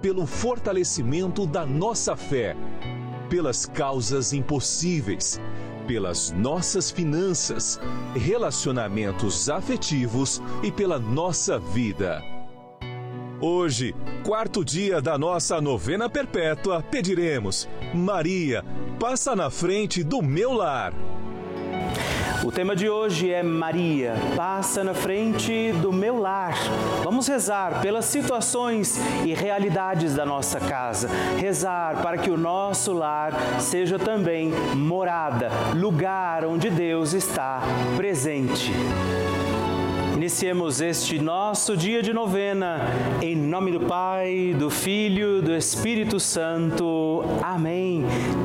pelo fortalecimento da nossa fé pelas causas impossíveis, pelas nossas finanças, relacionamentos afetivos e pela nossa vida. Hoje, quarto dia da nossa novena perpétua, pediremos: Maria, passa na frente do meu lar. O tema de hoje é Maria, passa na frente do meu lar. Vamos rezar pelas situações e realidades da nossa casa. Rezar para que o nosso lar seja também morada, lugar onde Deus está presente. Iniciemos este nosso dia de novena, em nome do Pai, do Filho, do Espírito Santo. Amém.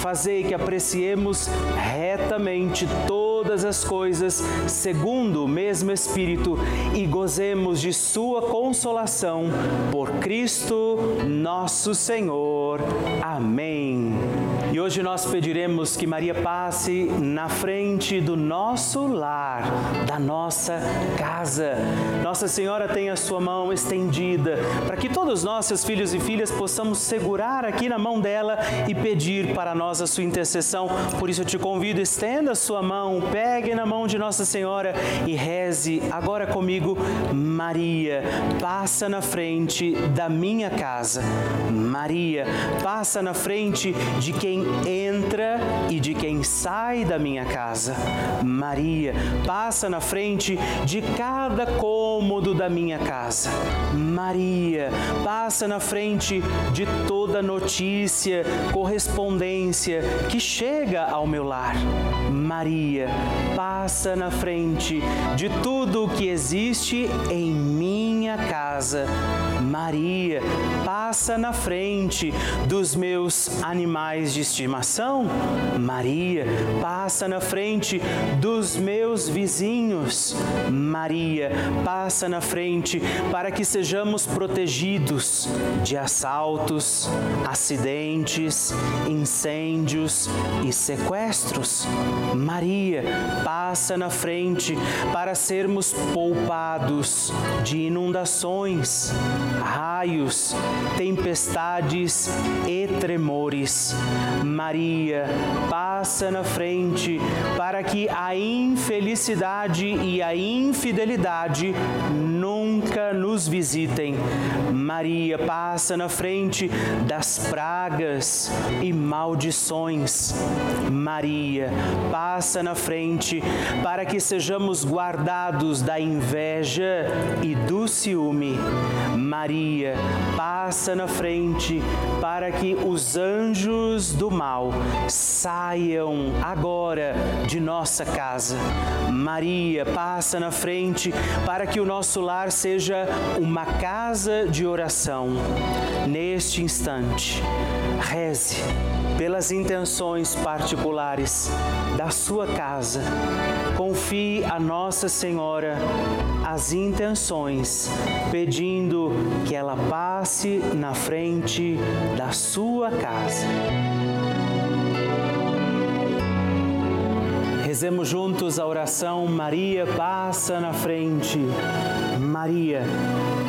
fazei que apreciemos retamente todas as coisas segundo o mesmo Espírito e gozemos de sua consolação por Cristo nosso Senhor. Amém. E hoje nós pediremos que Maria passe na frente do nosso lar, da nossa casa. Nossa Senhora tem a sua mão estendida para que todos nós, seus filhos e filhas, possamos segurar aqui na mão dela e pedir para nós a sua intercessão. Por isso eu te convido, estenda a sua mão, pegue na mão de Nossa Senhora e reze agora comigo, Maria, passa na frente da minha casa. Maria, passa na frente de quem entra e de quem sai da minha casa. Maria, passa na frente de cada cômodo da minha casa. Maria, passa na frente de toda notícia, correspondência que chega ao meu lar. Maria, passa na frente de tudo o que existe em minha casa. Maria, passa na frente dos meus animais de estimação. Maria, passa na frente dos meus vizinhos. Maria, passa na frente para que sejamos protegidos de assaltos, acidentes, incêndios e sequestros. Maria, passa na frente para sermos poupados de inundações, raios, tempestades e tremores. Maria passa na frente para que a infelicidade e a infidelidade nunca nos visitem. Maria passa na frente das pragas e maldições. Maria passa na frente para que sejamos guardados da inveja e do ciúme. Maria passa na frente para que os anjos do mal saiam agora de nossa casa. Maria passa na frente para que o nosso lar seja uma casa de oração. Neste instante, reze pelas intenções particulares da sua casa. Confie a Nossa Senhora as intenções, pedindo que ela passe na frente da sua casa. Rezemos juntos a oração Maria passa na frente. Maria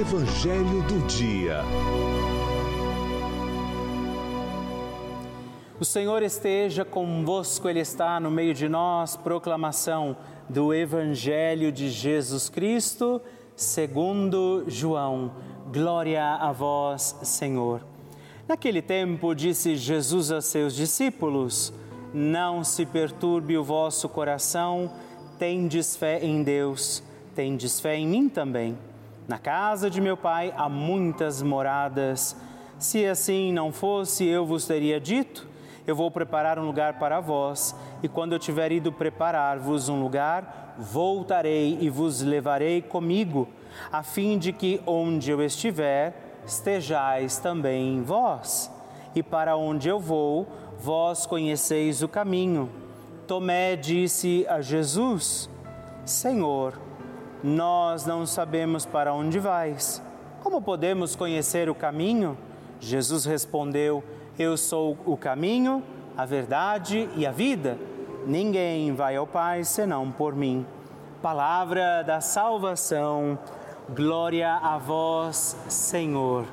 Evangelho do Dia. O Senhor esteja convosco, Ele está no meio de nós. Proclamação do Evangelho de Jesus Cristo, segundo João. Glória a vós, Senhor. Naquele tempo, disse Jesus a seus discípulos: Não se perturbe o vosso coração, tendes fé em Deus, tendes fé em mim também. Na casa de meu pai há muitas moradas. Se assim não fosse, eu vos teria dito eu vou preparar um lugar para vós, e quando eu tiver ido preparar-vos um lugar, voltarei e vos levarei comigo, a fim de que onde eu estiver, estejais também vós. E para onde eu vou, vós conheceis o caminho. Tomé disse a Jesus: Senhor, nós não sabemos para onde vais. Como podemos conhecer o caminho? Jesus respondeu: eu sou o caminho, a verdade e a vida. Ninguém vai ao Pai senão por mim. Palavra da salvação. Glória a vós, Senhor.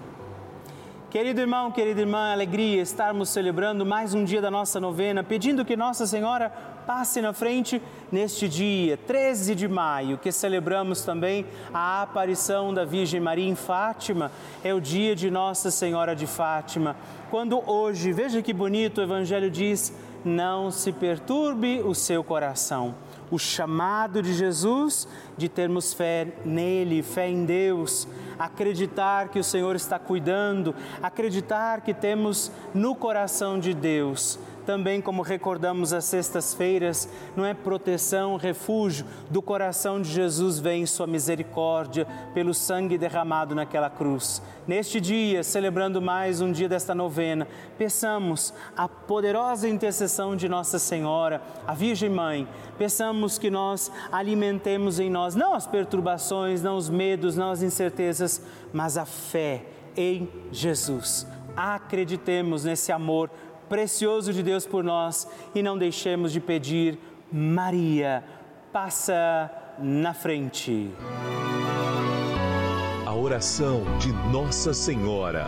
Querido irmão, querida irmã, alegria estarmos celebrando mais um dia da nossa novena, pedindo que Nossa Senhora passe na frente neste dia, 13 de maio, que celebramos também a aparição da Virgem Maria em Fátima, é o dia de Nossa Senhora de Fátima. Quando hoje, veja que bonito o Evangelho diz: não se perturbe o seu coração. O chamado de Jesus de termos fé nele, fé em Deus, acreditar que o Senhor está cuidando, acreditar que temos no coração de Deus também como recordamos as sextas-feiras, não é proteção, refúgio, do coração de Jesus vem sua misericórdia pelo sangue derramado naquela cruz. Neste dia, celebrando mais um dia desta novena, peçamos a poderosa intercessão de Nossa Senhora, a Virgem Mãe, peçamos que nós alimentemos em nós não as perturbações, não os medos, não as incertezas, mas a fé em Jesus. Acreditemos nesse amor precioso de Deus por nós e não deixemos de pedir, Maria, passa na frente. A oração de Nossa Senhora.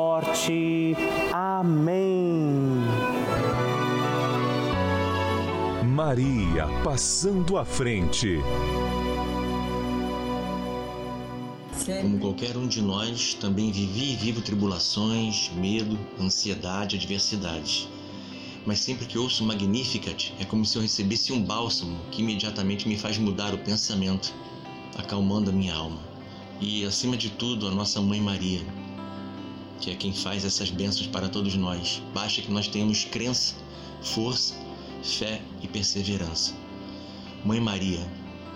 Amém. Maria passando à frente. Como qualquer um de nós, também vivi e vivo tribulações, medo, ansiedade, adversidade mas sempre que ouço Magnificat é como se eu recebesse um bálsamo que imediatamente me faz mudar o pensamento, acalmando a minha alma. E, acima de tudo, a nossa Mãe Maria, que é quem faz essas bênçãos para todos nós. Basta que nós tenhamos crença, força, fé e perseverança. Mãe Maria,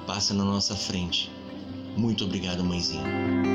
passa na nossa frente. Muito obrigado, mãezinha.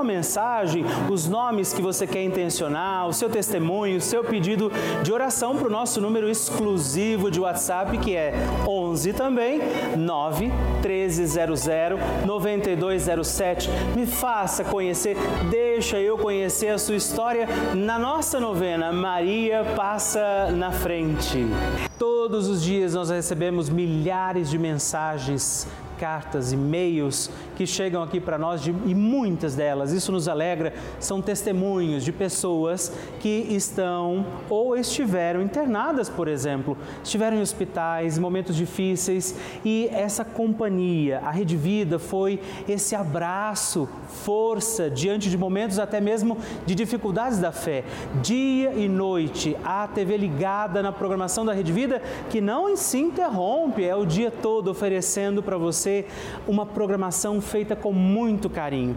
uma mensagem, os nomes que você quer intencionar, o seu testemunho, o seu pedido de oração para o nosso número exclusivo de WhatsApp, que é 11 também, 9 1300 9207. Me faça conhecer, deixa eu conhecer a sua história na nossa novena Maria Passa na Frente. Todos os dias nós recebemos milhares de mensagens cartas, e-mails que chegam aqui para nós de, e muitas delas, isso nos alegra, são testemunhos de pessoas que estão ou estiveram internadas, por exemplo, estiveram em hospitais, em momentos difíceis e essa companhia, a Rede Vida foi esse abraço, força diante de momentos até mesmo de dificuldades da fé. Dia e noite, a TV ligada na programação da Rede Vida que não se interrompe, é o dia todo oferecendo para você você uma programação feita com muito carinho.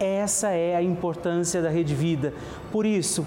Essa é a importância da Rede Vida. Por isso,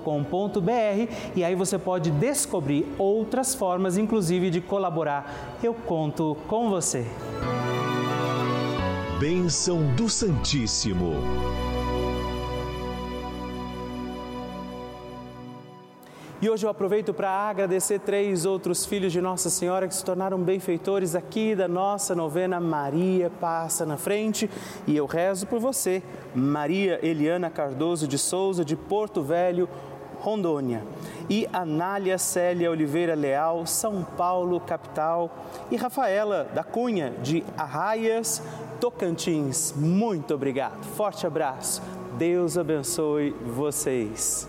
com.br e aí você pode descobrir outras formas, inclusive de colaborar. Eu conto com você. Bênção do Santíssimo. E hoje eu aproveito para agradecer três outros filhos de Nossa Senhora que se tornaram benfeitores aqui da nossa novena Maria Passa na Frente. E eu rezo por você, Maria Eliana Cardoso de Souza, de Porto Velho, Rondônia. E Anália Célia Oliveira Leal, São Paulo, capital. E Rafaela da Cunha, de Arraias, Tocantins. Muito obrigado. Forte abraço. Deus abençoe vocês.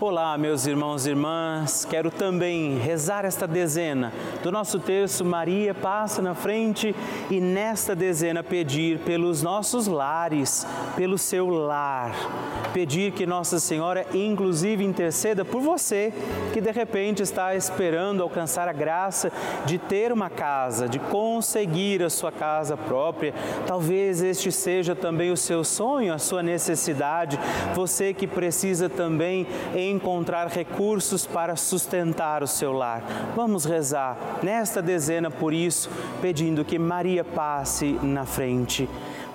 Olá, meus irmãos e irmãs. Quero também rezar esta dezena do nosso terço Maria passa na frente e nesta dezena pedir pelos nossos lares, pelo seu lar. Pedir que Nossa Senhora inclusive interceda por você que de repente está esperando alcançar a graça de ter uma casa, de conseguir a sua casa própria. Talvez este seja também o seu sonho, a sua necessidade. Você que precisa também encontrar recursos para sustentar o seu lar. Vamos rezar nesta dezena por isso, pedindo que Maria passe na frente.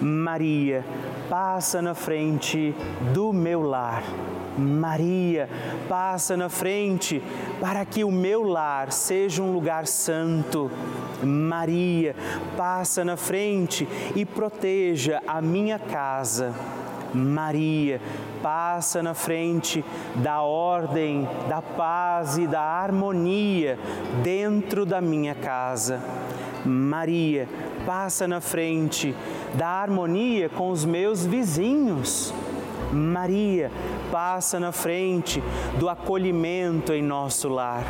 Maria, passa na frente do meu lar. Maria, passa na frente para que o meu lar seja um lugar santo. Maria, passa na frente e proteja a minha casa. Maria, passa na frente da ordem, da paz e da harmonia dentro da minha casa. Maria, passa na frente da harmonia com os meus vizinhos. Maria, passa na frente do acolhimento em nosso lar.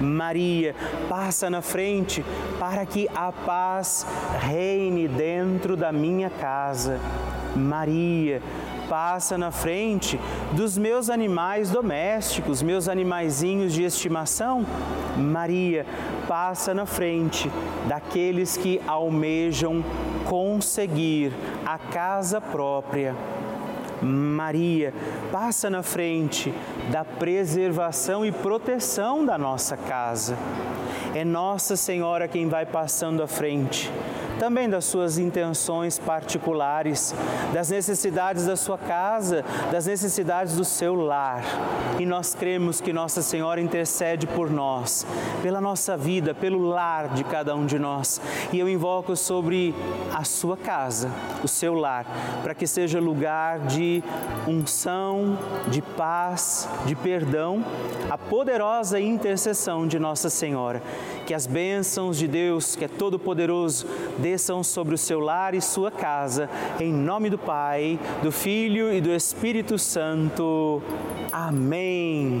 Maria, passa na frente para que a paz reine dentro da minha casa. Maria, passa na frente dos meus animais domésticos, meus animaizinhos de estimação. Maria, passa na frente daqueles que almejam conseguir a casa própria. Maria, passa na frente da preservação e proteção da nossa casa. É Nossa Senhora quem vai passando à frente também das suas intenções particulares, das necessidades da sua casa, das necessidades do seu lar. E nós cremos que Nossa Senhora intercede por nós, pela nossa vida, pelo lar de cada um de nós. E eu invoco sobre a sua casa, o seu lar, para que seja lugar unção, de paz, de perdão, a poderosa intercessão de Nossa Senhora. Que as bênçãos de Deus, que é todo-poderoso, desçam sobre o seu lar e sua casa, em nome do Pai, do Filho e do Espírito Santo. Amém.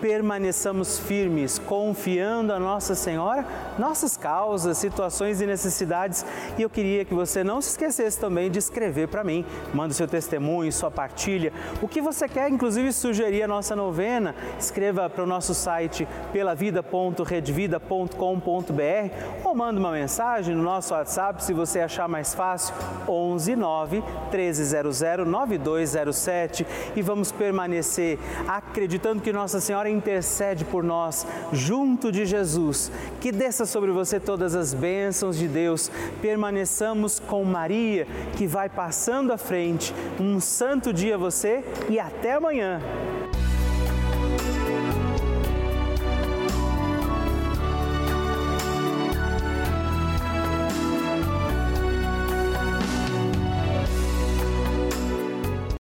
permaneçamos firmes, confiando a Nossa Senhora nossas causas, situações e necessidades. E eu queria que você não se esquecesse também de escrever para mim. Manda seu testemunho, sua partilha, o que você quer, inclusive sugerir a nossa novena. Escreva para o nosso site pelavida.redvida.com.br ou manda uma mensagem no nosso WhatsApp se você achar mais fácil, 11 9 1300 9207 e vamos permanecer acreditando que Nossa Senhora intercede por nós junto de Jesus. Que desça sobre você todas as bênçãos de Deus. Permaneçamos com Maria, que vai passando à frente. Um santo dia a você e até amanhã.